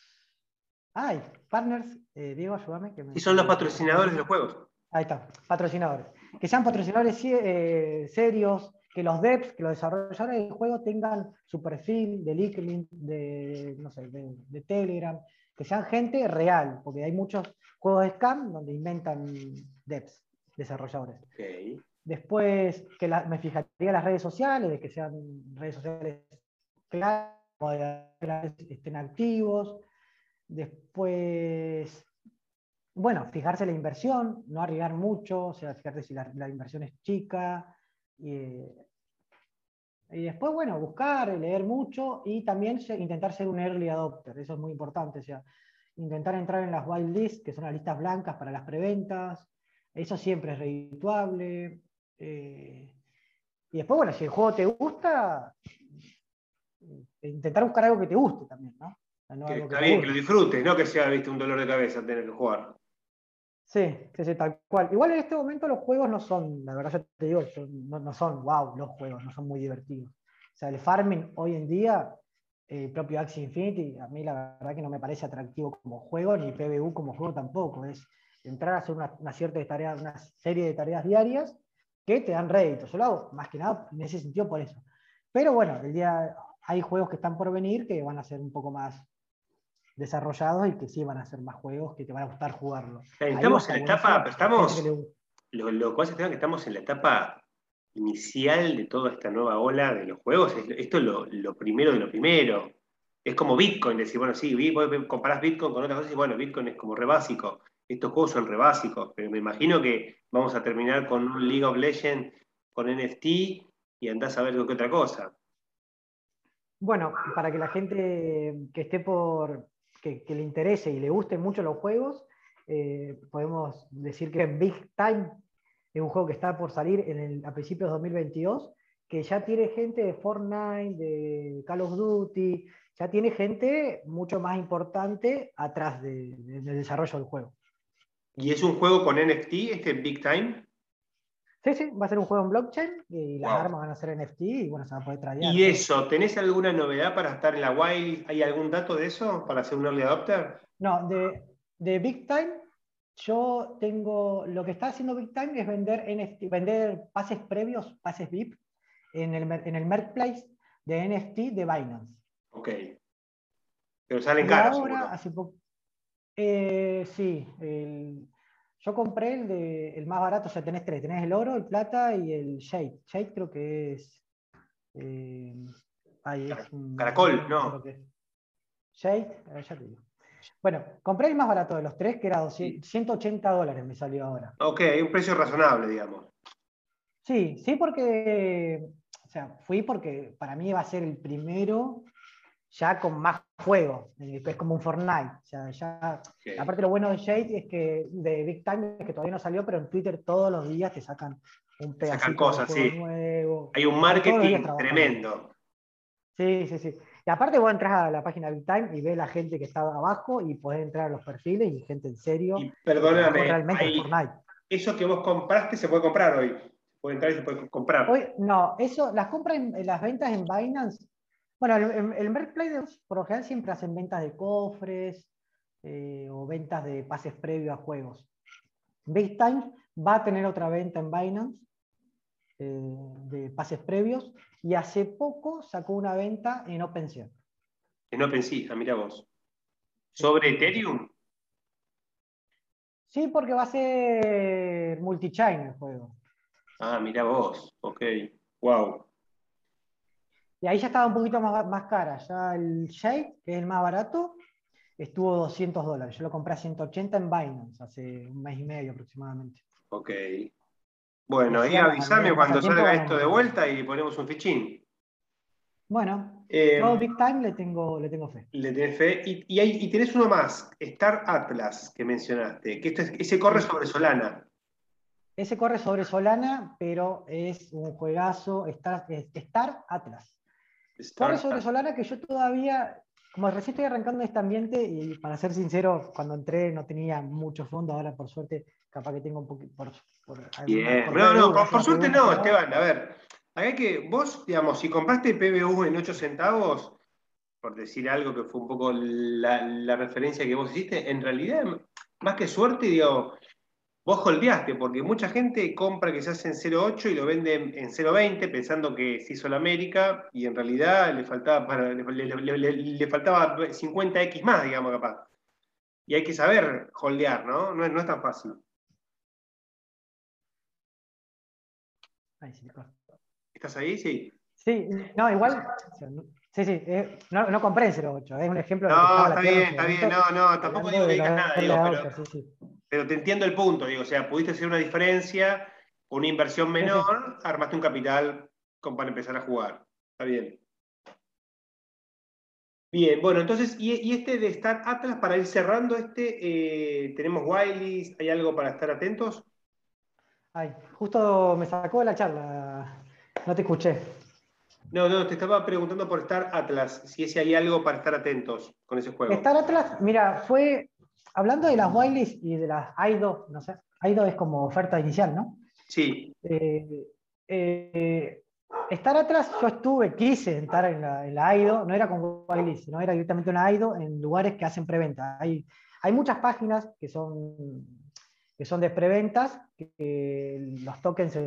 ay, partners, Diego, ayúdame. Que y son los patrocinadores de los juegos. Ahí está, patrocinadores. Que sean patrocinadores eh, serios, que los devs, que los desarrolladores del juego tengan su perfil de LinkedIn, de, no sé, de, Telegram, que sean gente real, porque hay muchos juegos de scam donde inventan devs, desarrolladores. Después, que me fijaría en las redes sociales, de que sean redes sociales claras, estén activos. Después, bueno, fijarse la inversión, no arriesgar mucho, o sea, fijarse si la, inversión es chica. Y, después, bueno, buscar, leer mucho y también intentar ser un early adopter, eso es muy importante, o sea, intentar entrar en las wild lists, que son las listas blancas para las preventas, eso siempre es redituable. Eh, y después, bueno, si el juego te gusta, intentar buscar algo que te guste también, ¿no? que, está bien, que lo disfrutes, no que sea ¿viste, un dolor de cabeza tener que jugar. Sí, sí, sí, tal cual. Igual en este momento los juegos no son, la verdad yo te digo, no, son wow los juegos, no son muy divertidos. O sea, el farming hoy en día, el propio Axie Infinity, a mí la verdad que no me parece atractivo como juego, ni PBU como juego tampoco. Es entrar a hacer una, cierta tarea, una serie de tareas diarias que te dan rédito. Yo lo más que nada en ese sentido por eso. Pero bueno, el día, hay juegos que están por venir que van a ser un poco más desarrollados y que sí van a ser más juegos que te van a gustar jugarlo. Estamos en la etapa, estamos, lo, lo cual es que estamos en la etapa inicial de toda esta nueva ola de los juegos. Esto es lo, primero de lo primero. Es como Bitcoin, decir, bueno, sí, comparás Bitcoin con otras cosas y bueno, Bitcoin es como re básico. Estos juegos son re básicos, pero me imagino que vamos a terminar con un League of Legends con NFT y andás a ver qué otra cosa. Bueno, para que la gente que esté por, que, le interese y le gusten mucho los juegos, eh, podemos decir que Big Time es un juego que está por salir en el, a principios de 2022, que ya tiene gente de Fortnite, de Call of Duty, ya tiene gente mucho más importante atrás del desarrollo del juego. ¿Y es un juego con NFT, este Big Time? Sí, sí, va a ser un juego en blockchain y las armas van a ser NFT y bueno, se va a poder traer. ¿Y eso? ¿Tenés alguna novedad para estar en la Wild? ¿Hay algún dato de eso para ser un early adopter? No, de, de Big Time, yo tengo. Lo que está haciendo Big Time es vender NFT, vender pases previos, pases VIP, en el, en el marketplace de NFT de Binance. Ok. Pero salen caros. Ahora, hace eh, sí, el, yo compré el, de, el más barato, o sea, tenés tres, tenés el oro, el plata y el shade. Shade creo que es... Eh, es Caracol, ¿no? Shade, ya te digo. Bueno, compré el más barato de los tres, que era 180 dólares, me salió ahora. Ok, un precio razonable, digamos. Sí, sí, porque, o sea, fui porque para mí va a ser el primero ya con más juego, es como un Fortnite. ya, Aparte lo bueno de Shade es que de Big Time es que todavía no salió, pero en Twitter todos los días te sacan un pedacito sacan cosas, sí. nuevo. Hay un marketing tremendo. Sí, sí, sí. Y aparte vos entras a la página Big Time y ves la gente que está abajo y podés entrar a los perfiles y gente en serio. Y perdóname, realmente Fortnite. eso que vos compraste se puede comprar hoy. Puede entrar y se puede comprar. Hoy, no, eso, las compras en, las ventas en Binance bueno, el, el Marketplace por lo general siempre hacen ventas de cofres eh, o ventas de pases previos a juegos. Big Time va a tener otra venta en Binance eh, de pases previos y hace poco sacó una venta en OpenSea. En OpenSea, ah, mira vos. ¿Sobre Ethereum? Sí, porque va a ser multi-chain el juego. Ah, mira vos, ok. Wow. Y ahí ya estaba un poquito más, más cara. Ya el Shade, que es el más barato, estuvo 200 dólares. Yo lo compré a 180 en Binance hace un mes y medio aproximadamente. Ok. Bueno, ahí avísame cuando salga esto de vuelta y ponemos un fichín. Bueno, eh, todo Big Time le tengo, le tengo fe. Le tenés fe. Y, y, tenés uno más, Star Atlas, que mencionaste, que ese corre sobre Solana. Ese corre sobre Solana, pero es un juegazo, Star, Star Atlas. Corre sobre Solana que yo todavía, como recién estoy arrancando este ambiente, y para ser sincero, cuando entré no tenía mucho fondo, ahora por suerte capaz que tengo un poquito... Por, no, no, por, suerte no, Esteban, a ver, hay que, vos, digamos, si compraste PBU en 8 centavos, por decir algo que fue un poco la, la referencia que vos hiciste, en realidad, más que suerte, digo, vos holdeaste, porque mucha gente compra que se hace en 0.8 y lo vende en 0.20 pensando que se hizo la América y en realidad le faltaba, para, le, faltaba 50x más, digamos, capaz. Y hay que saber holdear, ¿no? No es, no es tan fácil. ¿Estás ahí? Sí. Sí, no, igual. Sí, sí, eh, no, no compré en 08, es un ejemplo. No, está bien, está bien, no, no, tampoco digo que digas nada, digo, pero, te entiendo el punto, digo, o sea, pudiste hacer una diferencia, una inversión menor, armaste un capital para empezar a jugar. Está bien. Bien, bueno, entonces, y, este de estar Atlas, para ir cerrando este, eh, tenemos Wileys, ¿hay algo para estar atentos? Ay, justo me sacó de la charla, no te escuché. No, no, te estaba preguntando por Star Atlas, si ese hay algo para estar atentos con ese juego. Star Atlas, mira, fue, hablando de las Wileys y de las AIDO, no sé, AIDO es como oferta inicial, ¿no? Sí. Eh, eh, Star Atlas, yo estuve, quise entrar en la, AIDO, no era con Wileys, sino era directamente una AIDO en lugares que hacen preventa. Hay, hay muchas páginas que son, que son de preventas, que los tokens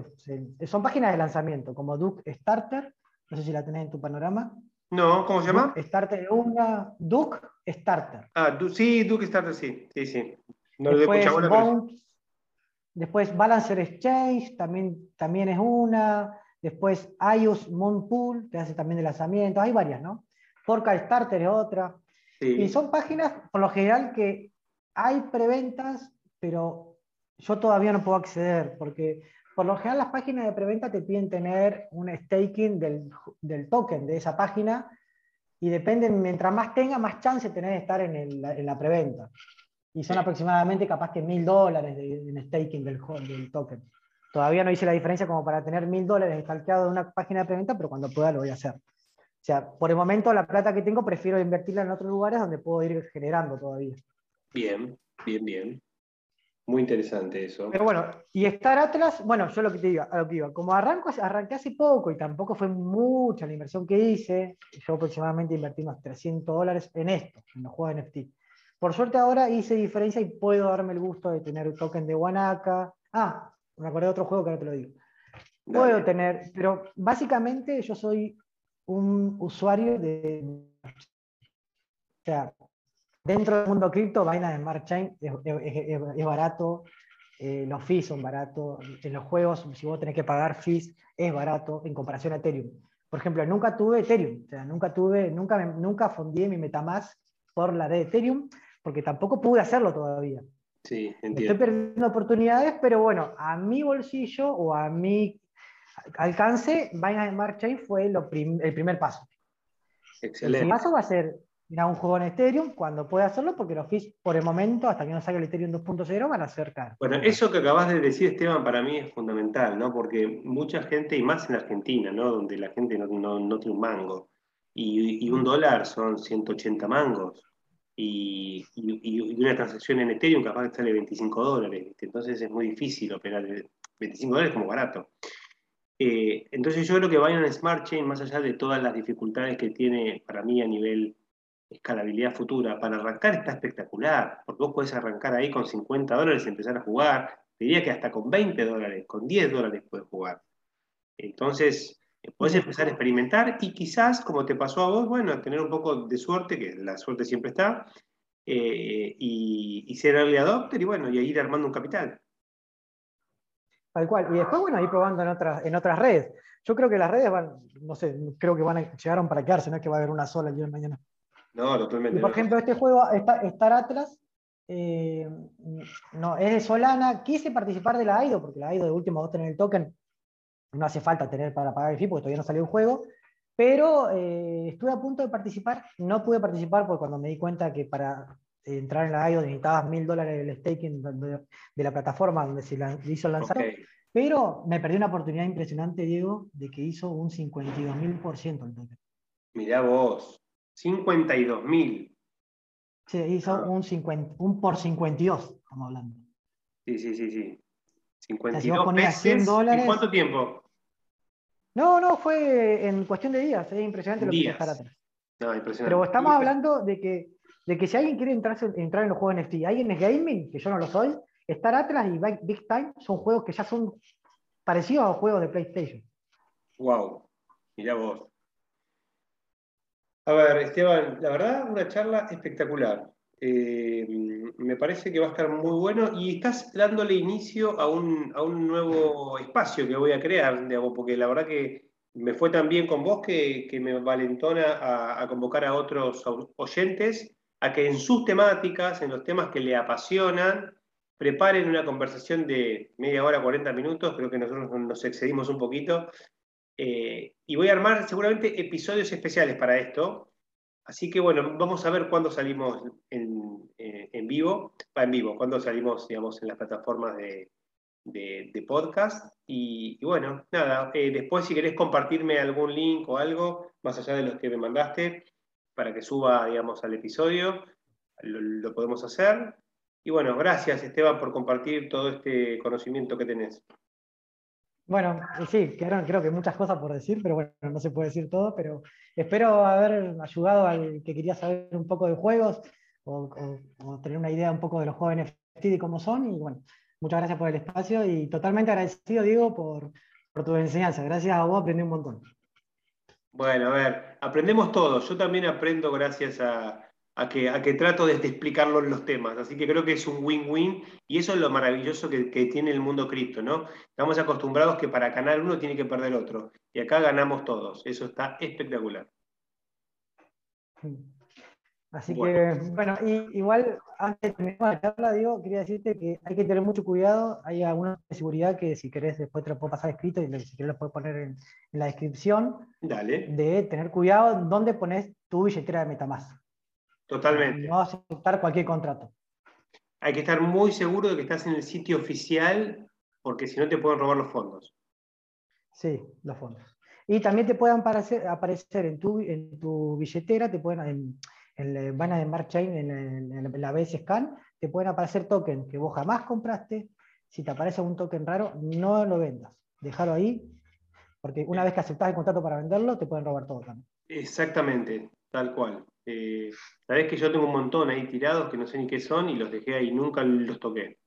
son páginas de lanzamiento, como Duke Starter, no sé si la tenés en tu panorama. No, ¿cómo se llama? Starter una Duke Starter. Ah, sí, Duke Starter, sí. Sí, sí. No después, después Balancer Exchange también, también es una. Después iOS Moonpool, que hace también de lanzamiento. Hay varias, ¿no? Forca Starter es otra. Y son páginas, por lo general, que hay preventas, pero yo todavía no puedo acceder, porque por lo general las páginas de preventa te piden tener un staking del, token de esa página y depende, mientras más tenga, más chance tenés de estar en, la preventa. Y son aproximadamente capaz que mil dólares en staking del, del token. Todavía no hice la diferencia como para tener mil dólares estalqueado de una página de preventa, pero cuando pueda lo voy a hacer. O sea, por el momento la plata que tengo prefiero invertirla en otros lugares donde puedo ir generando todavía. Bien, bien, bien. Muy interesante eso. Pero bueno, y Star Atlas, bueno, yo lo que te digo, a lo que iba, como arranco, arranqué hace poco y tampoco fue mucha la inversión que hice, yo aproximadamente invertí unos 300 dólares en esto, en los juegos NFT. Por suerte ahora hice diferencia y puedo darme el gusto de tener el token de Wanaka. Ah, me acordé de otro juego que ahora te lo digo. Puedo tener, pero básicamente yo soy un usuario de... O sea, Dentro del mundo cripto, de Smart Chain es, barato, eh, los fees son baratos, en los juegos, si vos tenés que pagar fees, es barato en comparación a Ethereum. Por ejemplo, nunca tuve Ethereum, o sea, nunca tuve, nunca, nunca fundí mi Metamask por la de Ethereum, porque tampoco pude hacerlo todavía. Sí, entiendo. Estoy perdiendo oportunidades, pero bueno, a mi bolsillo o a mi alcance, Binance Smart Chain fue el primer paso. Excelente. El paso va a ser a un juego en Ethereum cuando pueda hacerlo, porque los fees por el momento, hasta que no salga el Ethereum 2.0, van a ser caros. Bueno, eso que acabas de decir, Esteban, para mí es fundamental, ¿no? Porque mucha gente, y más en Argentina, ¿no? Donde la gente no, tiene un mango, y, un dólar son 180 mangos, y, una transacción en Ethereum capaz de sale 25 dólares, entonces es muy difícil operar 25 dólares como barato. Eh, entonces yo creo que Binance Smart Chain, más allá de todas las dificultades que tiene para mí a nivel escalabilidad futura. Para arrancar está espectacular, porque vos podés arrancar ahí con 50 dólares y empezar a jugar. diría que hasta con 20 dólares, con 10 dólares puedes jugar. Entonces, podés empezar a experimentar y quizás, como te pasó a vos, bueno, tener un poco de suerte, que la suerte siempre está, eh, y, ser early adopter y bueno, y ir armando un capital. Tal cual. Y después, bueno, ir probando en otras, en otras redes. Yo creo que las redes van, no sé, creo que van a, llegaron para quedarse, no es que va a haber una sola el día de mañana. No, totalmente. por ejemplo, este juego, Star Atlas, eh, no, es de Solana. Quise participar de la AIDO, porque la AIDO de último vos tenés el token, no hace falta tener para pagar el fee, porque todavía no salió un juego. Pero eh, estuve a punto de participar, no pude participar porque cuando me di cuenta que para entrar en la AIDO necesitabas mil dólares del staking de, la plataforma donde se hizo el lanzamiento. Pero me perdí una oportunidad impresionante, Diego, de que hizo un 52.000% el token. Mirá vos. 52 mil. Sí, hizo ah. un, 50, un por 52, estamos hablando. Sí, sí, sí, sí. 52 si dólares, ¿En cuánto tiempo? No, no, fue en cuestión de días. Es impresionante lo que que estar atrás. No, impresionante. Pero estamos hablando de que, de que si alguien quiere entrar, entrar en los juegos NFT, alguien es gaming, que yo no lo soy, Star Atlas y Big Time son juegos que ya son parecidos a los juegos de PlayStation. Wow, mirá vos. A ver, Esteban, la verdad, una charla espectacular. Eh, me parece que va a estar muy bueno y estás dándole inicio a un, nuevo espacio que voy a crear, digamos, porque la verdad que me fue tan bien con vos que, me valentona a, convocar a otros oyentes a que en sus temáticas, en los temas que le apasionan, preparen una conversación de media hora, 40 minutos, creo que nosotros nos excedimos un poquito, eh, y voy a armar seguramente episodios especiales para esto, Así que bueno, vamos a ver cuándo salimos en, eh, vivo, va en vivo, cuándo salimos, digamos, en las plataformas de, podcast. Y, bueno, nada, eh, después si querés compartirme algún link o algo, más allá de los que me mandaste, para que suba, digamos, al episodio, lo podemos hacer. Y bueno, gracias Esteban por compartir todo este conocimiento que tenés. Bueno, sí, quedaron creo que muchas cosas por decir, pero bueno, no se puede decir todo, pero espero haber ayudado al que quería saber un poco de juegos o, tener una idea un poco de los juegos NFT y cómo son. Y bueno, muchas gracias por el espacio y totalmente agradecido, Diego, por, por tu enseñanza. Gracias a vos, aprendí un montón. Bueno, a ver, aprendemos todos. Yo también aprendo gracias a, a que, a que trato de, explicarlo los temas. Así que creo que es un win-win y eso es lo maravilloso que, tiene el mundo cripto, ¿no? Estamos acostumbrados que para ganar uno tiene que perder otro y acá ganamos todos. Eso está espectacular. Así que, bueno, igual antes de terminar la charla, digo, quería decirte que hay que tener mucho cuidado. Hay alguna seguridad que si querés después te lo puedo pasar escrito y si querés lo puedo poner en, la descripción. Dale. De tener cuidado dónde pones tu billetera de Metamask. Totalmente. No aceptar cualquier contrato. Hay que estar muy seguro de que estás en el sitio oficial, porque si no te pueden robar los fondos. Sí, los fondos. Y también te pueden aparecer, aparecer en, tu, en tu billetera, te pueden, en, en van a Smart Chain, en, la BS Scan, te pueden aparecer tokens que vos jamás compraste. Si te aparece un token raro, no lo vendas. Déjalo ahí, porque una vez que aceptas el contrato para venderlo, te pueden robar todo también. Exactamente, tal cual. Eh, Sabés que yo tengo un montón ahí tirados que no sé ni qué son y los dejé ahí, nunca los toqué.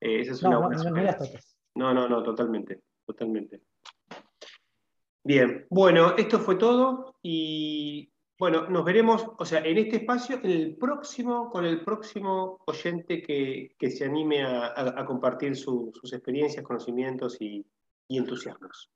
Eh, esa es no, una no, no, no, no, no, totalmente, totalmente. Bien, bueno, esto fue todo y bueno, nos veremos, o sea, en este espacio, en el próximo, con el próximo oyente que, se anime a, compartir sus experiencias, conocimientos y entusiasmos.